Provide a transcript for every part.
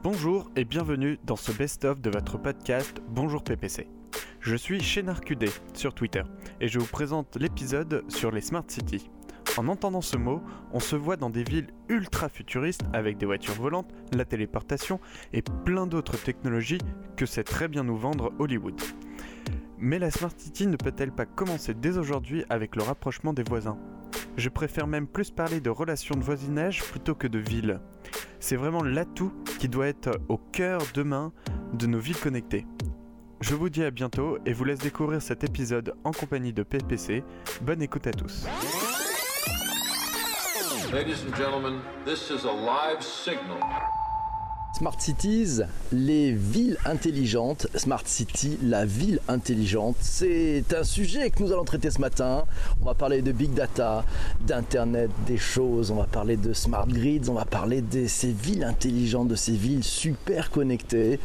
Bonjour et bienvenue dans ce best-of de votre podcast Bonjour PPC. Je suis Chénard QD sur Twitter et je vous présente l'épisode sur les Smart Cities. En entendant ce mot, on se voit dans des villes ultra futuristes avec des voitures volantes, la téléportation et plein d'autres technologies que sait très bien nous vendre Hollywood. Mais la Smart City ne peut-elle pas commencer dès aujourd'hui avec le rapprochement des voisins? Je préfère même plus parler de relations de voisinage plutôt que de villes. C'est vraiment l'atout qui doit être au cœur demain de nos villes connectées. Je vous dis à bientôt et vous laisse découvrir cet épisode en compagnie de PPC. Bonne écoute à tous. Smart Cities, les villes intelligentes. Smart City, la ville intelligente. C'est un sujet que nous allons traiter ce matin. On va parler de big data, d'internet des choses. On va parler de smart grids. On va parler de ces villes intelligentes, de ces villes super connectées.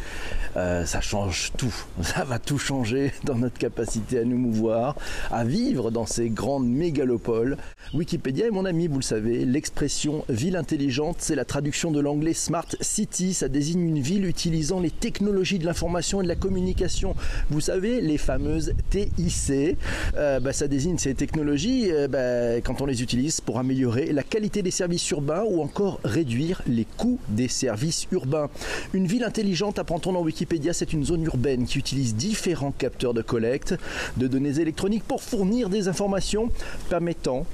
Euh, ça change tout. Ça va tout changer dans notre capacité à nous mouvoir, à vivre dans ces grandes mégalopoles. Wikipédia est mon ami, vous le savez. L'expression ville intelligente, c'est la traduction de l'anglais smart city ça désigne une ville utilisant les technologies de l'information et de la communication. Vous savez, les fameuses TIC, euh, bah, ça désigne ces technologies euh, bah, quand on les utilise pour améliorer la qualité des services urbains ou encore réduire les coûts des services urbains. Une ville intelligente, apprend-on dans Wikipédia, c'est une zone urbaine qui utilise différents capteurs de collecte de données électroniques pour fournir des informations permettant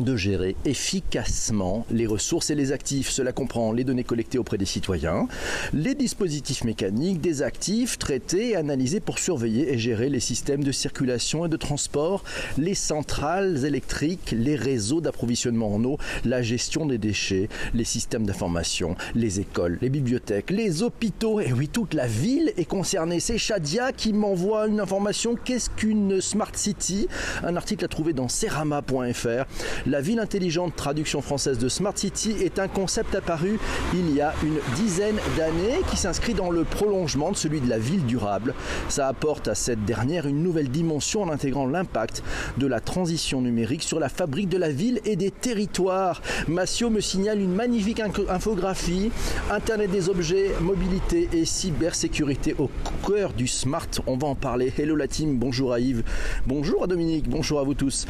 de gérer efficacement les ressources et les actifs. Cela comprend les données collectées auprès des citoyens, les dispositifs mécaniques des actifs traités et analysés pour surveiller et gérer les systèmes de circulation et de transport, les centrales électriques, les réseaux d'approvisionnement en eau, la gestion des déchets, les systèmes d'information, les écoles, les bibliothèques, les hôpitaux. Et oui, toute la ville est concernée. C'est Shadia qui m'envoie une information. Qu'est-ce qu'une Smart City? Un article à trouver dans serama.fr. La ville intelligente, traduction française de Smart City, est un concept apparu il y a une dizaine d'années qui s'inscrit dans le prolongement de celui de la ville durable. Ça apporte à cette dernière une nouvelle dimension en intégrant l'impact de la transition numérique sur la fabrique de la ville et des territoires. Massio me signale une magnifique infographie, Internet des objets, mobilité et cybersécurité au cœur du smart. On va en parler. Hello la team, bonjour à Yves, bonjour à Dominique, bonjour à vous tous.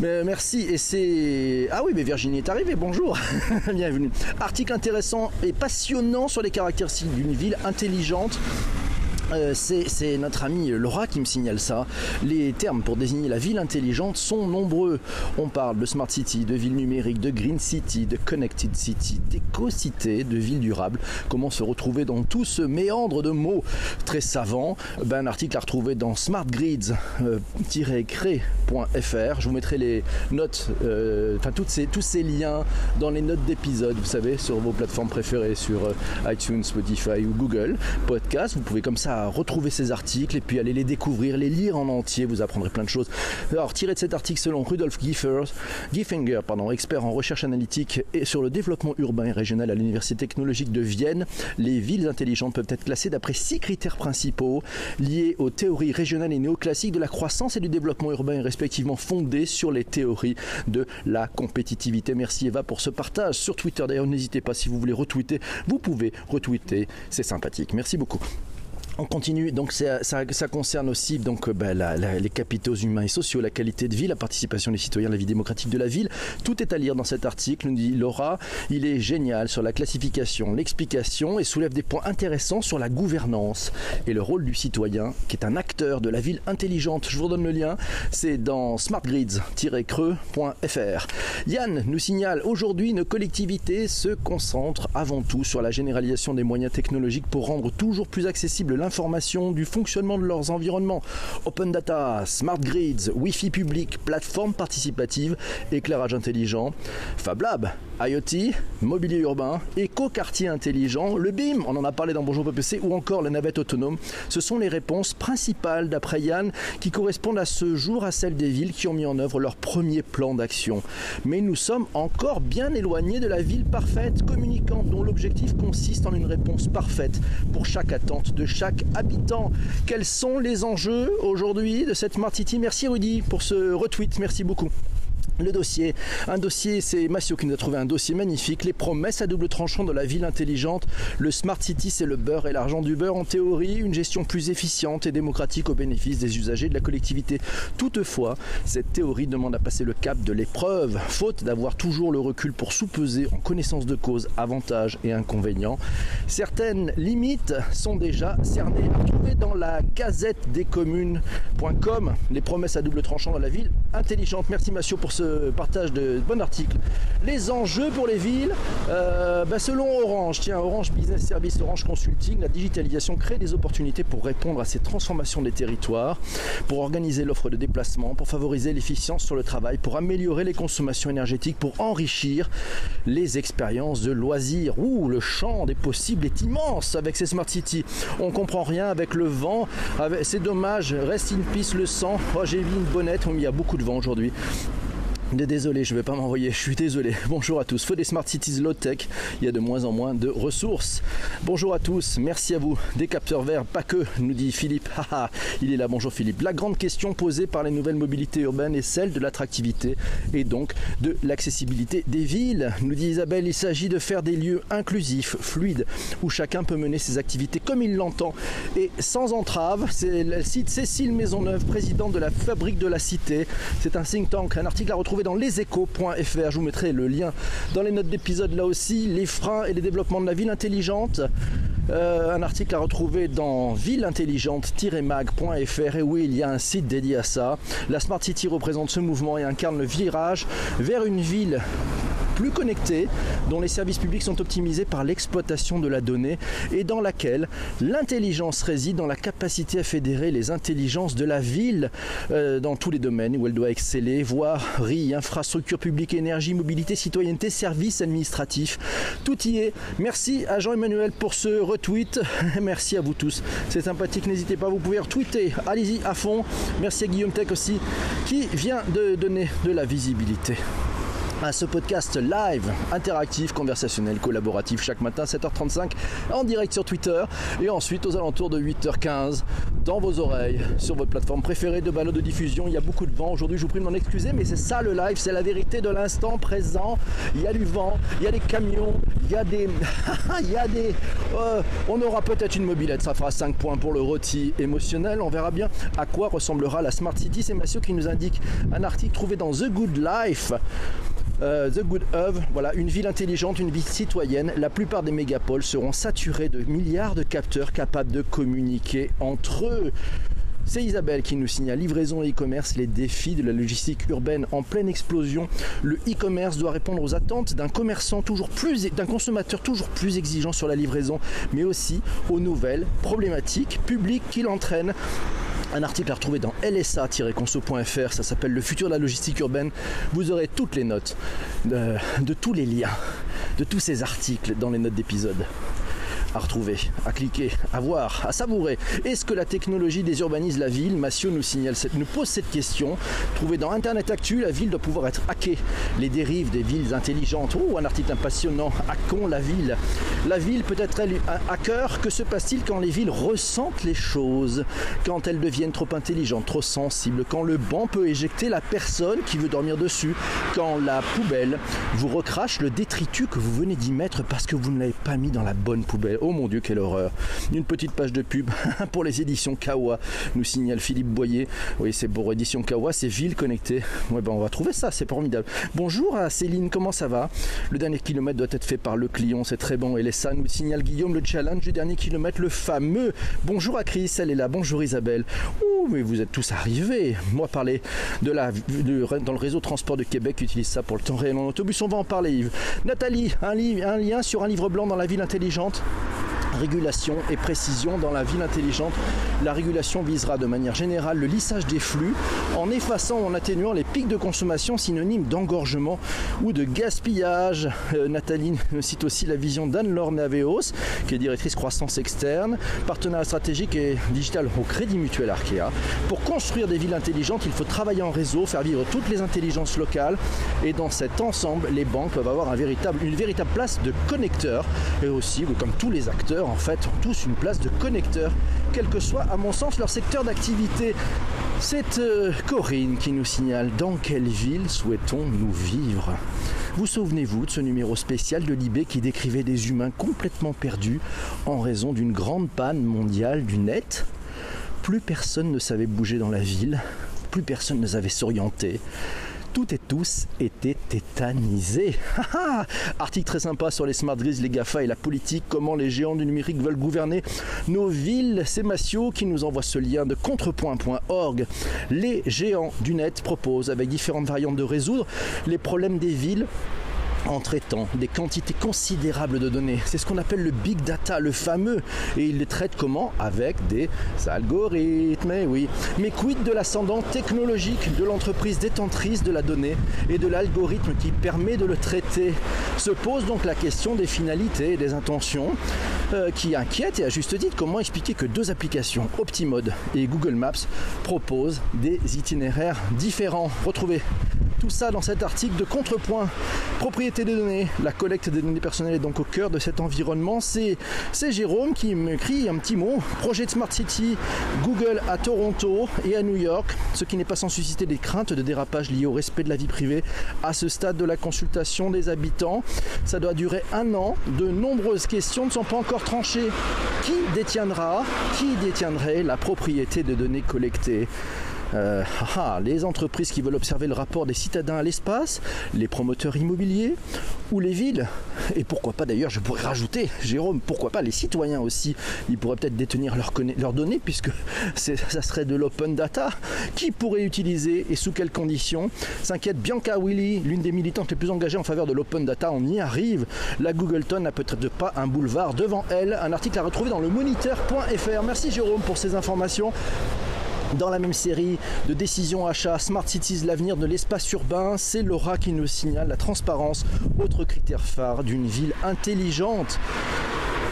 Merci et c'est ah oui, mais Virginie est arrivée, bonjour Bienvenue. Article intéressant et passionnant sur les caractéristiques d'une ville intelligente euh, c'est notre ami Laura qui me signale ça. Les termes pour désigner la ville intelligente sont nombreux. On parle de smart city, de ville numérique, de green city, de connected city, d'éco-cité, de ville durable. Comment se retrouver dans tout ce méandre de mots? Très savants ben, Un article à retrouver dans smartgrids-cré.fr. Je vous mettrai les notes, euh, enfin ces, tous ces liens dans les notes d'épisode, vous savez, sur vos plateformes préférées, sur euh, iTunes, Spotify ou Google Podcast. Vous pouvez comme ça retrouver ces articles et puis aller les découvrir, les lire en entier, vous apprendrez plein de choses. Alors, tiré de cet article selon Rudolf Giffinger, pardon, expert en recherche analytique et sur le développement urbain et régional à l'Université technologique de Vienne, les villes intelligentes peuvent être classées d'après six critères principaux liés aux théories régionales et néoclassiques de la croissance et du développement urbain respectivement fondées sur les théories de la compétitivité. Merci Eva pour ce partage sur Twitter. D'ailleurs, n'hésitez pas si vous voulez retweeter, vous pouvez retweeter, c'est sympathique. Merci beaucoup. On continue, donc ça, ça, concerne aussi donc, euh, bah, les capitaux humains et sociaux, la qualité de vie, la participation des citoyens, la vie démocratique de la ville. Tout est à lire dans cet article, nous dit Laura. Il est génial sur la classification, l'explication et soulève des points intéressants sur la gouvernance et le rôle du citoyen, qui est un acteur de la ville intelligente. Je vous redonne le lien, c'est dans smartgrids-creux.fr. Yann nous signale aujourd'hui nos collectivités se concentrent avant tout sur la généralisation des moyens technologiques pour rendre toujours plus accessible l'information du fonctionnement de leurs environnements. Open data, smart grids, Wi-Fi public, plateforme participative, éclairage intelligent, Fab Lab, IoT, mobilier urbain, éco-quartier intelligent, le BIM, on en a parlé dans Bonjour PPC, ou encore la navette autonome. Ce sont les réponses principales, d'après Yann, qui correspondent à ce jour à celles des villes qui ont mis en œuvre leur premier plan d'action. Mais nous sommes encore bien éloignés de la ville parfaite, communicante, dont l'objectif consiste en une réponse parfaite pour chaque attente de chaque habitant. Quels sont les enjeux aujourd'hui de cette Smart Merci Rudy pour ce retweet, merci beaucoup. Le dossier, un dossier, c'est Massio qui nous a trouvé un dossier magnifique. Les promesses à double tranchant de la ville intelligente. Le Smart City, c'est le beurre et l'argent du beurre. En théorie, une gestion plus efficiente et démocratique au bénéfice des usagers de la collectivité. Toutefois, cette théorie demande à passer le cap de l'épreuve, faute d'avoir toujours le recul pour sous-peser en connaissance de cause avantages et inconvénients. Certaines limites sont déjà cernées à dans la gazette des. Les promesses à double tranchant dans la ville intelligente. Merci Massio pour ce partage de bon article. Les enjeux pour les villes, euh, bah, selon Orange, tiens, Orange Business Service, Orange Consulting, la digitalisation crée des opportunités pour répondre à ces transformations des territoires, pour organiser l'offre de déplacement, pour favoriser l'efficience sur le travail, pour améliorer les consommations énergétiques, pour enrichir les expériences de loisirs. Ouh, le champ des possibles est immense avec ces Smart Cities. On comprend rien avec le vent. C'est dommage. Reste in peace le sang. Oh, j'ai vu une bonnette. Il y a beaucoup de vent aujourd'hui. Désolé, je ne vais pas m'envoyer, je suis désolé. Bonjour à tous. Feu des Smart Cities Low Tech, il y a de moins en moins de ressources. Bonjour à tous, merci à vous. Des capteurs verts, pas que, nous dit Philippe. il est là, bonjour Philippe. La grande question posée par les nouvelles mobilités urbaines est celle de l'attractivité et donc de l'accessibilité des villes. Nous dit Isabelle, il s'agit de faire des lieux inclusifs, fluides, où chacun peut mener ses activités comme il l'entend et sans entrave. C'est le site Cécile Maisonneuve, présidente de la Fabrique de la Cité. C'est un think tank, un article à retrouver dans leséchos.fr. Je vous mettrai le lien dans les notes d'épisode là aussi. Les freins et les développements de la ville intelligente. Euh, un article à retrouver dans villeintelligente-mag.fr et oui, il y a un site dédié à ça. La Smart City représente ce mouvement et incarne le virage vers une ville plus connectée, dont les services publics sont optimisés par l'exploitation de la donnée et dans laquelle l'intelligence réside dans la capacité à fédérer les intelligences de la ville euh, dans tous les domaines où elle doit exceller, voirie, infrastructure publique, énergie, mobilité, citoyenneté, services administratifs. Tout y est. Merci à Jean-Emmanuel pour ce retweet. Merci à vous tous. C'est sympathique. N'hésitez pas, vous pouvez retweeter. Allez-y à fond. Merci à Guillaume Tech aussi qui vient de donner de la visibilité à ce podcast live, interactif, conversationnel, collaboratif chaque matin 7h35 en direct sur Twitter et ensuite aux alentours de 8h15 dans vos oreilles sur votre plateforme préférée de ballot de diffusion. Il y a beaucoup de vent aujourd'hui, je vous prie de m'en excuser, mais c'est ça le live, c'est la vérité de l'instant présent. Il y a du vent, il y a des camions, il y a des. il y a des. Euh, on aura peut-être une mobilette, ça fera 5 points pour le rôti émotionnel. On verra bien à quoi ressemblera la Smart City. C'est Massio qui nous indique un article trouvé dans The Good Life. Euh, The Good Of, voilà, une ville intelligente, une ville citoyenne. La plupart des mégapoles seront saturés de milliards de capteurs capables de communiquer entre eux. C'est Isabelle qui nous signale livraison et e-commerce, les défis de la logistique urbaine en pleine explosion. Le e-commerce doit répondre aux attentes d'un commerçant toujours plus, d'un consommateur toujours plus exigeant sur la livraison, mais aussi aux nouvelles problématiques publiques qu'il entraîne un article à retrouver dans lsa-conso.fr, ça s'appelle Le futur de la logistique urbaine. Vous aurez toutes les notes de, de tous les liens, de tous ces articles dans les notes d'épisode à retrouver, à cliquer, à voir, à savourer. Est-ce que la technologie désurbanise la ville Massio nous signale, pose cette question. Trouvée dans Internet Actu, la ville doit pouvoir être hackée. Les dérives des villes intelligentes. Oh, un article passionnant. Hackons la ville. La ville peut être elle un hacker. Que se passe-t-il quand les villes ressentent les choses Quand elles deviennent trop intelligentes, trop sensibles Quand le banc peut éjecter la personne qui veut dormir dessus Quand la poubelle vous recrache le détritus que vous venez d'y mettre parce que vous ne l'avez pas mis dans la bonne poubelle Oh mon dieu, quelle horreur. Une petite page de pub pour les éditions Kawa, nous signale Philippe Boyer. Oui, c'est pour édition Kawa, c'est Ville Connectée. Ouais, ben on va trouver ça, c'est formidable. Bonjour à Céline, comment ça va? Le dernier kilomètre doit être fait par le client, c'est très bon. Et les ça nous signale Guillaume le challenge du dernier kilomètre, le fameux. Bonjour à Chris, elle est là. Bonjour Isabelle. Ouh, mais vous êtes tous arrivés. Moi, parler de la, dans le réseau transport de Québec utilise ça pour le temps réel en autobus. On va en parler, Yves. Nathalie, un, un lien sur un livre blanc dans la ville intelligente? Régulation et précision dans la ville intelligente. La régulation visera de manière générale le lissage des flux en effaçant ou en atténuant les pics de consommation synonymes d'engorgement ou de gaspillage. Euh, Nathalie cite aussi la vision d'Anne-Laure Naveos, qui est directrice croissance externe, partenaire stratégique et digital au Crédit Mutuel Arkea. Pour construire des villes intelligentes, il faut travailler en réseau, faire vivre toutes les intelligences locales et dans cet ensemble, les banques peuvent avoir une véritable place de connecteur et aussi, comme tous les acteurs, en fait, tous une place de connecteur, quel que soit, à mon sens, leur secteur d'activité. C'est euh, Corinne qui nous signale dans quelle ville souhaitons-nous vivre. Vous souvenez-vous de ce numéro spécial de Libé qui décrivait des humains complètement perdus en raison d'une grande panne mondiale du net? Plus personne ne savait bouger dans la ville, plus personne ne savait s'orienter toutes et tous étaient tétanisés. Article très sympa sur les smart grids, les GAFA et la politique, comment les géants du numérique veulent gouverner nos villes. C'est Massio qui nous envoie ce lien de contrepoint.org. Les géants du net proposent, avec différentes variantes de résoudre les problèmes des villes en traitant des quantités considérables de données. C'est ce qu'on appelle le big data, le fameux. Et il les traite comment? Avec des algorithmes, eh oui. Mais quid de l'ascendant technologique de l'entreprise détentrice de la donnée et de l'algorithme qui permet de le traiter? Se pose donc la question des finalités et des intentions euh, qui inquiètent et à juste titre comment expliquer que deux applications, Optimode et Google Maps, proposent des itinéraires différents? Retrouvez tout ça dans cet article de Contrepoint. Propriété des données. La collecte des données personnelles est donc au cœur de cet environnement. C'est, Jérôme qui me crie un petit mot. Projet de Smart City, Google à Toronto et à New York. Ce qui n'est pas sans susciter des craintes de dérapage liés au respect de la vie privée à ce stade de la consultation des habitants. Ça doit durer un an. De nombreuses questions ne sont pas encore tranchées. Qui détiendra, qui détiendrait la propriété de données collectées? Euh, ah, les entreprises qui veulent observer le rapport des citadins à l'espace, les promoteurs immobiliers ou les villes. Et pourquoi pas d'ailleurs, je pourrais rajouter, Jérôme, pourquoi pas les citoyens aussi. Ils pourraient peut-être détenir leurs, données puisque ça serait de l'open data. Qui pourrait utiliser et sous quelles conditions? S'inquiète Bianca Willy, l'une des militantes les plus engagées en faveur de l'open data. On y arrive. La Googleton n'a peut-être pas un boulevard devant elle. Un article à retrouver dans le moniteur.fr. Merci Jérôme pour ces informations. Dans la même série de décisions achats Smart Cities, l'avenir de l'espace urbain, c'est Laura qui nous signale la transparence, autre critère phare d'une ville intelligente.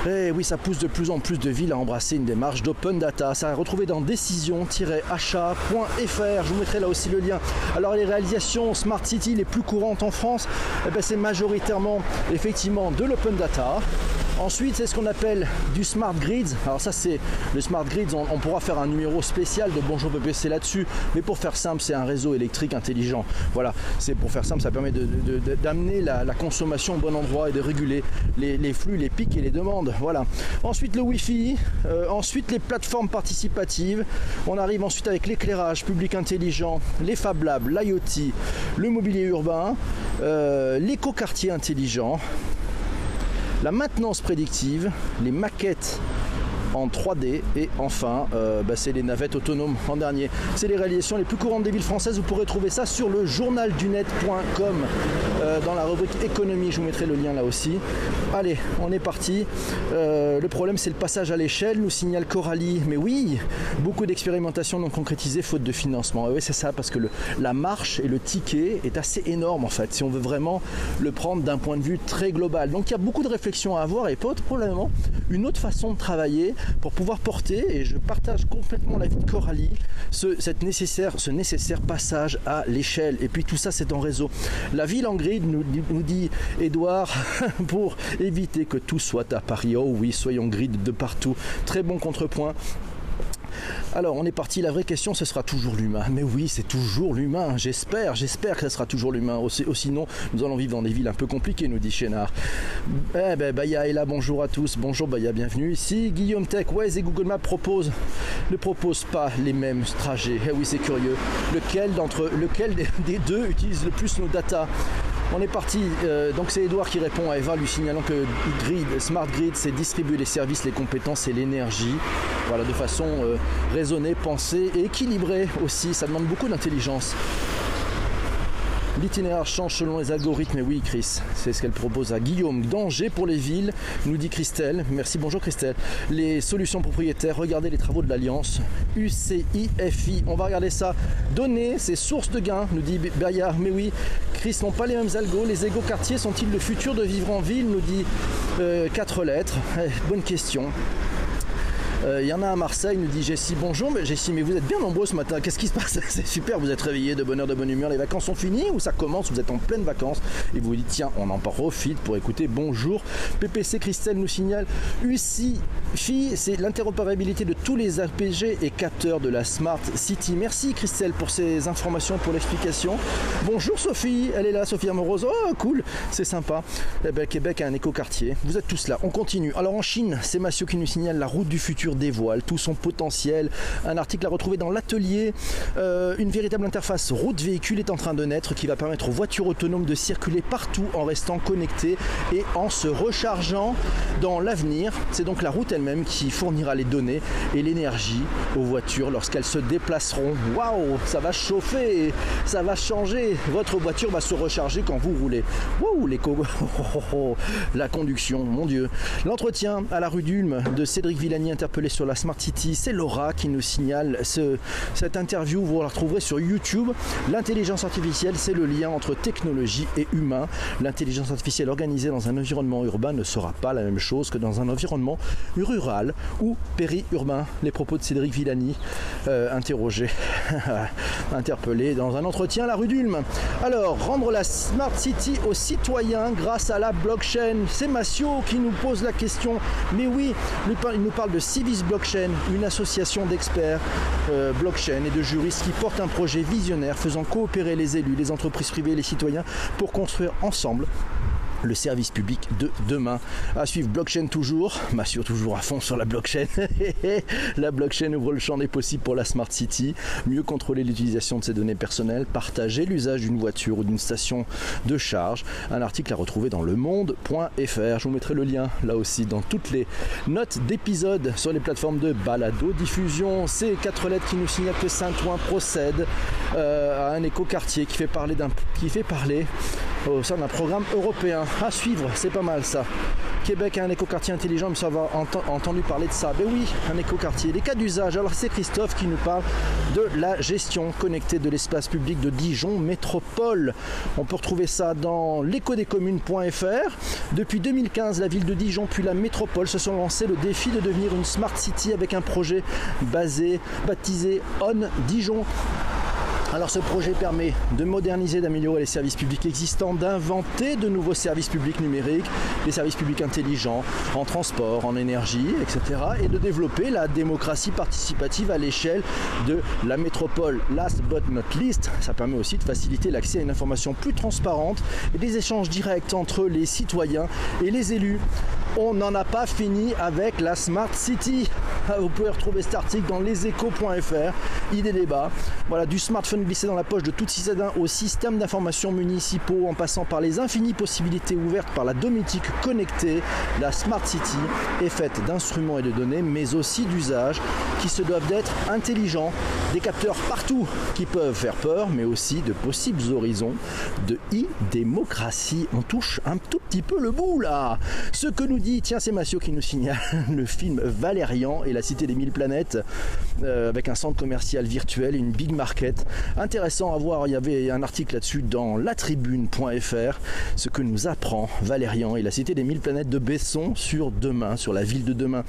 Et eh oui, ça pousse de plus en plus de villes à embrasser une démarche d'open data. Ça a retrouvé dans décision-achat.fr. Je vous mettrai là aussi le lien. Alors les réalisations Smart City les plus courantes en France, eh ben, c'est majoritairement effectivement de l'open data. Ensuite, c'est ce qu'on appelle du smart grid. Alors ça, c'est le smart grid. On, pourra faire un numéro spécial de Bonjour PPC là-dessus. Mais pour faire simple, c'est un réseau électrique intelligent. Voilà, c'est pour faire simple, ça permet d'amener la, consommation au bon endroit et de réguler les, flux, les pics et les demandes. Voilà. Ensuite, le Wi-Fi. Euh, ensuite, les plateformes participatives. On arrive ensuite avec l'éclairage public intelligent, les Fab Labs, l'IoT, le mobilier urbain, euh, l'éco-quartier intelligent la maintenance prédictive, les maquettes en 3D et enfin euh, bah, c'est les navettes autonomes en dernier. C'est les réalisations les plus courantes des villes françaises. Vous pourrez trouver ça sur le journaldunet.com euh, dans la rubrique économie. Je vous mettrai le lien là aussi. Allez, on est parti. Euh, le problème c'est le passage à l'échelle, nous signale Coralie. Mais oui, beaucoup d'expérimentations non concrétisées faute de financement. oui, c'est ça parce que la marche et le ticket est assez énorme en fait si on veut vraiment le prendre d'un point de vue très global. Donc il y a beaucoup de réflexions à avoir et pas probablement une autre façon de travailler pour pouvoir porter, et je partage complètement l'avis de Coralie, ce, cette nécessaire, ce nécessaire passage à l'échelle. Et puis tout ça, c'est en réseau. La ville en grid, nous, nous dit Edouard, pour éviter que tout soit à Paris. Oh oui, soyons grid de partout. Très bon contrepoint. Alors, on est parti. La vraie question, ce sera toujours l'humain. Mais oui, c'est toujours l'humain. J'espère, j'espère que ce sera toujours l'humain. sinon, nous allons vivre dans des villes un peu compliquées, nous dit Chénard. Eh ben, Baya est là. Bonjour à tous. Bonjour, Baya, bienvenue ici. Guillaume Tech, Waze et Google Maps ne proposent pas les mêmes trajets. Eh oui, c'est curieux. Lequel d'entre, lequel des deux utilise le plus nos data on est parti, euh, donc c'est Edouard qui répond à Eva lui signalant que Grid, Smart Grid, c'est distribuer les services, les compétences et l'énergie, voilà, de façon euh, raisonnée, pensée et équilibrée aussi. Ça demande beaucoup d'intelligence. L'itinéraire change selon les algorithmes, et oui Chris, c'est ce qu'elle propose à Guillaume. Danger pour les villes, nous dit Christelle. Merci, bonjour Christelle. Les solutions propriétaires, regardez les travaux de l'Alliance. UCIFI, on va regarder ça. Données, c'est source de gains, nous dit Bayard. Mais oui, Chris n'ont pas les mêmes algos. Les égaux quartiers sont-ils le futur de vivre en ville, nous dit 4 euh, lettres. Eh, bonne question. Euh, Il y en a à Marseille, nous dit Jessie. Bonjour, mais Jessie, mais vous êtes bien nombreux ce matin. Qu'est-ce qui se passe? C'est super, vous êtes réveillés de bonne heure, de bonne humeur. Les vacances sont finies ou ça commence? Vous êtes en pleine vacances et vous vous dites tiens, on en profite pour écouter Bonjour. PPC Christelle nous signale UCI c'est l'interopérabilité de tous les APG et capteurs de la Smart City. Merci Christelle pour ces informations, pour l'explication. Bonjour Sophie, elle est là, Sophie Amorose. Oh cool, c'est sympa. Eh ben, Québec a un écoquartier. Vous êtes tous là, on continue. Alors en Chine, c'est Massio qui nous signale la route du futur dévoile tout son potentiel. Un article à retrouver dans l'atelier. Euh, une véritable interface route-véhicule est en train de naître qui va permettre aux voitures autonomes de circuler partout en restant connectées et en se rechargeant dans l'avenir. C'est donc la route elle-même qui fournira les données et l'énergie aux voitures lorsqu'elles se déplaceront. Waouh, ça va chauffer, ça va changer. Votre voiture va se recharger quand vous roulez. Waouh, l'éco, la conduction, mon Dieu. L'entretien à la rue d'Ulm de Cédric Villani interpellé sur la Smart City, c'est Laura qui nous signale ce- cette interview. Vous la retrouverez sur YouTube. L'intelligence artificielle, c'est le lien entre technologie et humain. L'intelligence artificielle organisée dans un environnement urbain ne sera pas la même chose que dans un environnement rural ou périurbain. Les propos de Cédric Villani, euh, interrogé, interpellé dans un entretien à la rue d'Ulm. Alors, rendre la Smart City aux citoyens grâce à la blockchain. C'est Massio qui nous pose la question. Mais oui, il nous parle de Blockchain, une association d'experts euh, blockchain et de juristes qui porte un projet visionnaire faisant coopérer les élus, les entreprises privées et les citoyens pour construire ensemble le service public de demain. À suivre blockchain toujours, Massio toujours à fond sur la blockchain. la blockchain ouvre le champ des possibles pour la Smart City, mieux contrôler l'utilisation de ses données personnelles, partager l'usage d'une voiture ou d'une station de charge. Un article à retrouver dans le monde.fr. Je vous mettrai le lien là aussi dans toutes les notes d'épisodes sur les plateformes de balado diffusion. C'est quatre lettres qui nous signalent que Saint-Ouen procède euh, à un écoquartier qui fait parler d'un qui fait parler au sein d'un programme européen. À suivre, c'est pas mal ça. Québec a un écoquartier intelligent, mais ça va ent- entendu parler de ça. Ben oui, un écoquartier. Les cas d'usage. Alors c'est Christophe qui nous parle de la gestion connectée de l'espace public de Dijon Métropole. On peut retrouver ça dans l'écodescommunes.fr. Depuis 2015, la ville de Dijon puis la métropole se sont lancés le défi de devenir une smart city avec un projet basé, baptisé On Dijon. Alors ce projet permet de moderniser, d'améliorer les services publics existants, d'inventer de nouveaux services publics numériques, des services publics intelligents en transport, en énergie, etc. et de développer la démocratie participative à l'échelle de la métropole. Last but not least, ça permet aussi de faciliter l'accès à une information plus transparente et des échanges directs entre les citoyens et les élus. On n'en a pas fini avec la Smart City. Ah, Vous pouvez retrouver cet article dans leséchos.fr. Idée débat. Voilà, du smartphone glissé dans la poche de tout citadin au système d'information municipaux en passant par les infinies possibilités ouvertes par la domotique connectée. La Smart City est faite d'instruments et de données, mais aussi d'usages qui se doivent d'être intelligents. Des capteurs partout qui peuvent faire peur, mais aussi de possibles horizons de e-démocratie. On touche un tout petit peu le bout là. Ce que nous tiens, c'est Massio qui nous signale le film Valérian et la cité des mille planètes euh, avec un centre commercial virtuel, une big market. Intéressant à voir, il y avait un article là-dessus dans latribune.fr, ce que nous apprend Valérian et la cité des mille planètes de Besson sur demain, sur la ville de demain.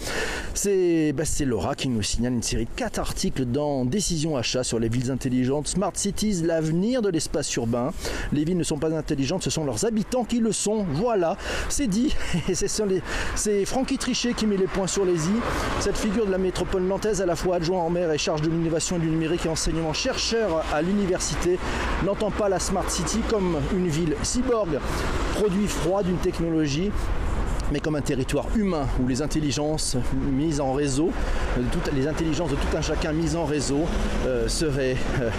C'est bah, Laura qui nous signale une série de quatre articles dans Décision Achat sur les villes intelligentes, Smart Cities, l'avenir de l'espace urbain. Les villes ne sont pas intelligentes, ce sont leurs habitants qui le sont. Voilà, c'est dit. Et c'est sur les- c'est Francky Trichet qui met les points sur les i. Cette figure de la métropole nantaise, à la fois adjoint en maire et charge de l'innovation du numérique et enseignement chercheur à l'université, n'entend pas la Smart City comme une ville cyborg, produit froid d'une technologie mais comme un territoire humain où les intelligences mises en réseau, les intelligences de tout un chacun mises en réseau euh, seraient, euh,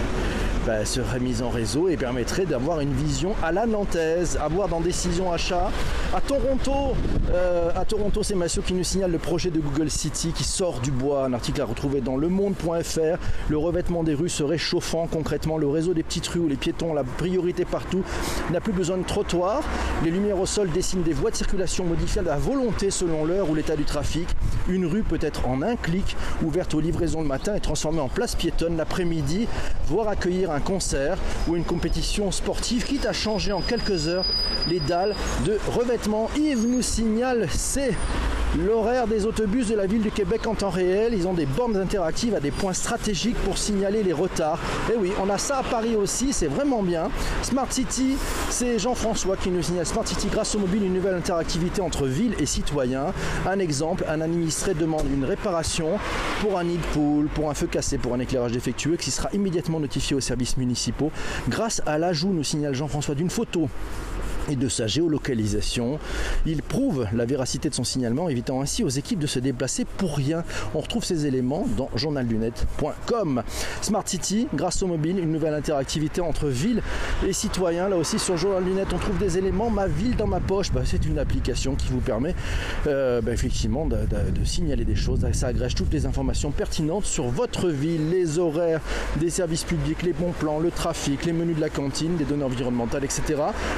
bah, seraient mises en réseau et permettraient d'avoir une vision à la nantaise, à voir dans Décision Achat. À Toronto, euh, à Toronto, c'est Massio qui nous signale le projet de Google City qui sort du bois, un article à retrouver dans lemonde.fr. Le revêtement des rues se réchauffant concrètement, le réseau des petites rues où les piétons ont la priorité partout n'a plus besoin de trottoirs. Les lumières au sol dessinent des voies de circulation modifiées à volonté selon l'heure ou l'état du trafic. Une rue peut être en un clic, ouverte aux livraisons le matin et transformée en place piétonne l'après-midi, voire accueillir un concert ou une compétition sportive, quitte à changer en quelques heures les dalles de revêtement. Yves nous signale, c'est l'horaire des autobus de la ville du Québec en temps réel. Ils ont des bornes interactives à des points stratégiques pour signaler les retards. Et oui, on a ça à Paris aussi, c'est vraiment bien. Smart City, c'est Jean-François qui nous signale Smart City grâce au mobile, une nouvelle interactivité entre ville et citoyen. Un exemple, un administré demande une réparation pour un nid de poule, pour un feu cassé, pour un éclairage défectueux qui sera immédiatement notifié aux services municipaux grâce à l'ajout, nous signale Jean-François, d'une photo et de sa géolocalisation. Il prouve la véracité de son signalement, évitant ainsi aux équipes de se déplacer pour rien. On retrouve ces éléments dans journallunet.com. Smart City, grâce au mobile, une nouvelle interactivité entre ville et citoyen. Là aussi sur Journal Lunet, on trouve des éléments. Ma ville dans ma poche, bah, c'est une application qui vous permet euh, bah, effectivement de, de, signaler des choses. Ça agrège toutes les informations pertinentes sur votre ville, les horaires des services publics, les bons plans, le trafic, les menus de la cantine, des données environnementales, etc.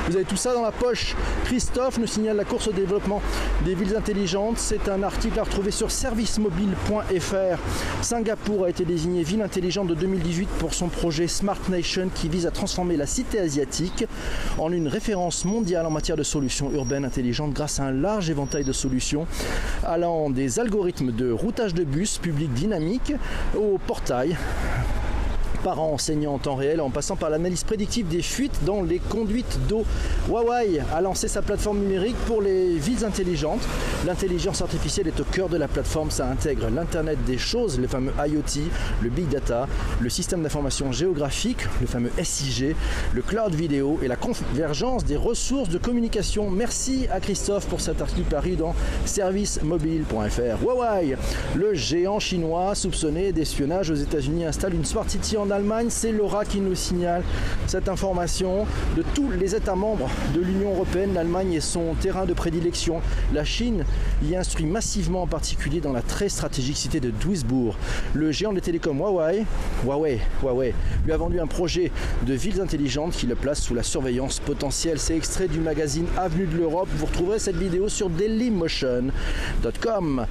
Vous avez tout ça dans la poche. Christophe nous signale la course au développement des villes intelligentes. C'est un article à retrouver sur servicemobile.fr. Singapour a été désignée ville intelligente de 2018 pour son projet Smart Nation qui vise à transformer la cité asiatique en une référence mondiale en matière de solutions urbaines intelligentes grâce à un large éventail de solutions allant des algorithmes de routage de bus public dynamique au portail parents enseignants en temps réel en passant par l'analyse prédictive des fuites dans les conduites d'eau. Huawei a lancé sa plateforme numérique pour les villes intelligentes. L'intelligence artificielle est au cœur de la plateforme, ça intègre l'Internet des choses, le fameux IoT, le Big Data, le système d'information géographique, le fameux SIG, le cloud vidéo et la convergence des ressources de communication. Merci à Christophe pour cet article paru dans servicemobile.fr. Huawei, le géant chinois soupçonné d'espionnage aux États-Unis, installe une Smart City en Allemagne. C'est Laura qui nous signale cette information. De tous les États membres de l'Union européenne, l'Allemagne est son terrain de prédilection. La Chine y instruit massivement, en particulier dans la très stratégique cité de Duisbourg. Le géant des télécoms Huawei, Huawei, Huawei lui a vendu un projet de villes intelligentes qui le place sous la surveillance potentielle. C'est extrait du magazine Avenue de l'Europe. Vous retrouverez cette vidéo sur dailymotion.com.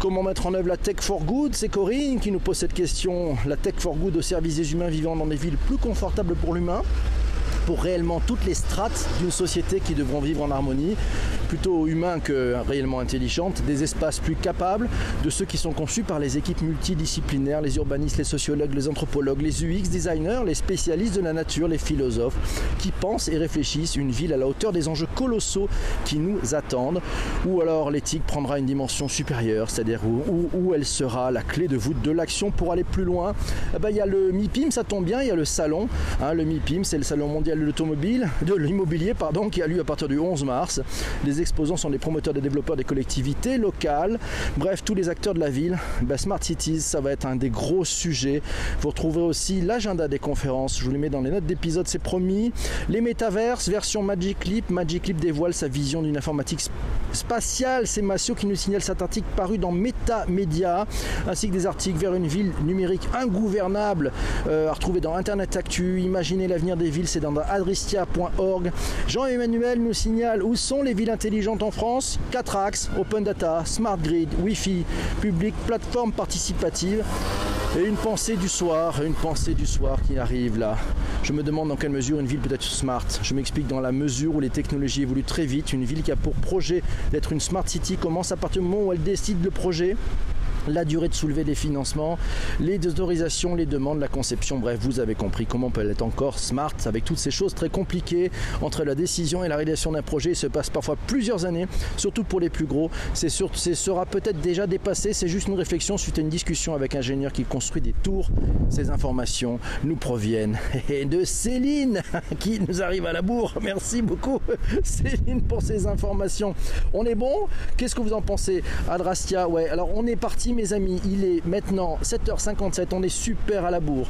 Comment mettre en œuvre la tech for good? C'est Corinne qui nous pose cette question. La tech for good au service des humains vivant dans des villes plus confortables pour l'humain pour réellement toutes les strates d'une société qui devront vivre en harmonie, plutôt humain que réellement intelligente, des espaces plus capables, de ceux qui sont conçus par les équipes multidisciplinaires, les urbanistes, les sociologues, les anthropologues, les UX designers, les spécialistes de la nature, les philosophes, qui pensent et réfléchissent une ville à la hauteur des enjeux colossaux qui nous attendent, ou alors l'éthique prendra une dimension supérieure, c'est-à-dire où, elle sera la clé de voûte de l'action pour aller plus loin. Eh ben, il y a le MIPIM, ça tombe bien, il y a le salon, hein, le MIPIM, c'est le salon mondial de l'automobile, de l'immobilier, pardon, qui a lieu à partir du 11 mars. Exposants sont les promoteurs des développeurs des collectivités locales, bref, tous les acteurs de la ville. Ben, Smart Cities, ça va être un des gros sujets. Vous retrouverez aussi l'agenda des conférences, je vous les mets dans les notes d'épisode, c'est promis. Les métaverses, version Magic Leap. Magic Leap dévoile sa vision d'une informatique spatiale. C'est Massio qui nous signale cet article paru dans Metamedia, ainsi que des articles vers une ville numérique ingouvernable euh, à retrouver dans Internet Actu. Imaginez l'avenir des villes, c'est dans adristia.org. Jean-Emmanuel nous signale où sont les villes intelligentes en France 4 axes, Open Data, Smart Grid, Wi-Fi, public, plateforme participative. Et une pensée du soir, une pensée du soir qui arrive là. Je me demande dans quelle mesure une ville peut être smart. Je m'explique dans la mesure où les technologies évoluent très vite. Une ville qui a pour projet d'être une smart city commence à partir du moment où elle décide le projet la durée de soulever des financements, les autorisations, les demandes, la conception, bref, vous avez compris comment peut être encore smart avec toutes ces choses très compliquées entre la décision et la réalisation d'un projet. Il se passe parfois plusieurs années, surtout pour les plus gros. C'est sera peut-être déjà dépassé, c'est juste une réflexion suite à une discussion avec un ingénieur qui construit des tours. Ces informations nous proviennent de Céline qui nous arrive à la bourre. Merci beaucoup Céline pour ces informations. On est bon? Qu'est-ce que vous en pensez? Adrastia, ouais. Alors on est parti mes amis, il est maintenant 7h57, on est super à la bourre.